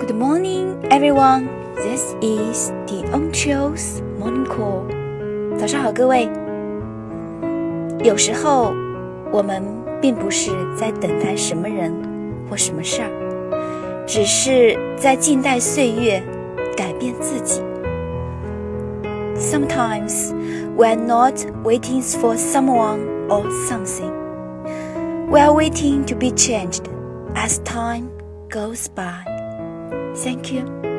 Good morning, everyone. This is the Onchio's Morning Call. 早上好，各位。有时候，我们并不是在等待什么人或什么事儿，只是在静待岁月改变自己。Sometimes we are not waiting for someone or something. We are waiting to be changed as time goes by. Thank you.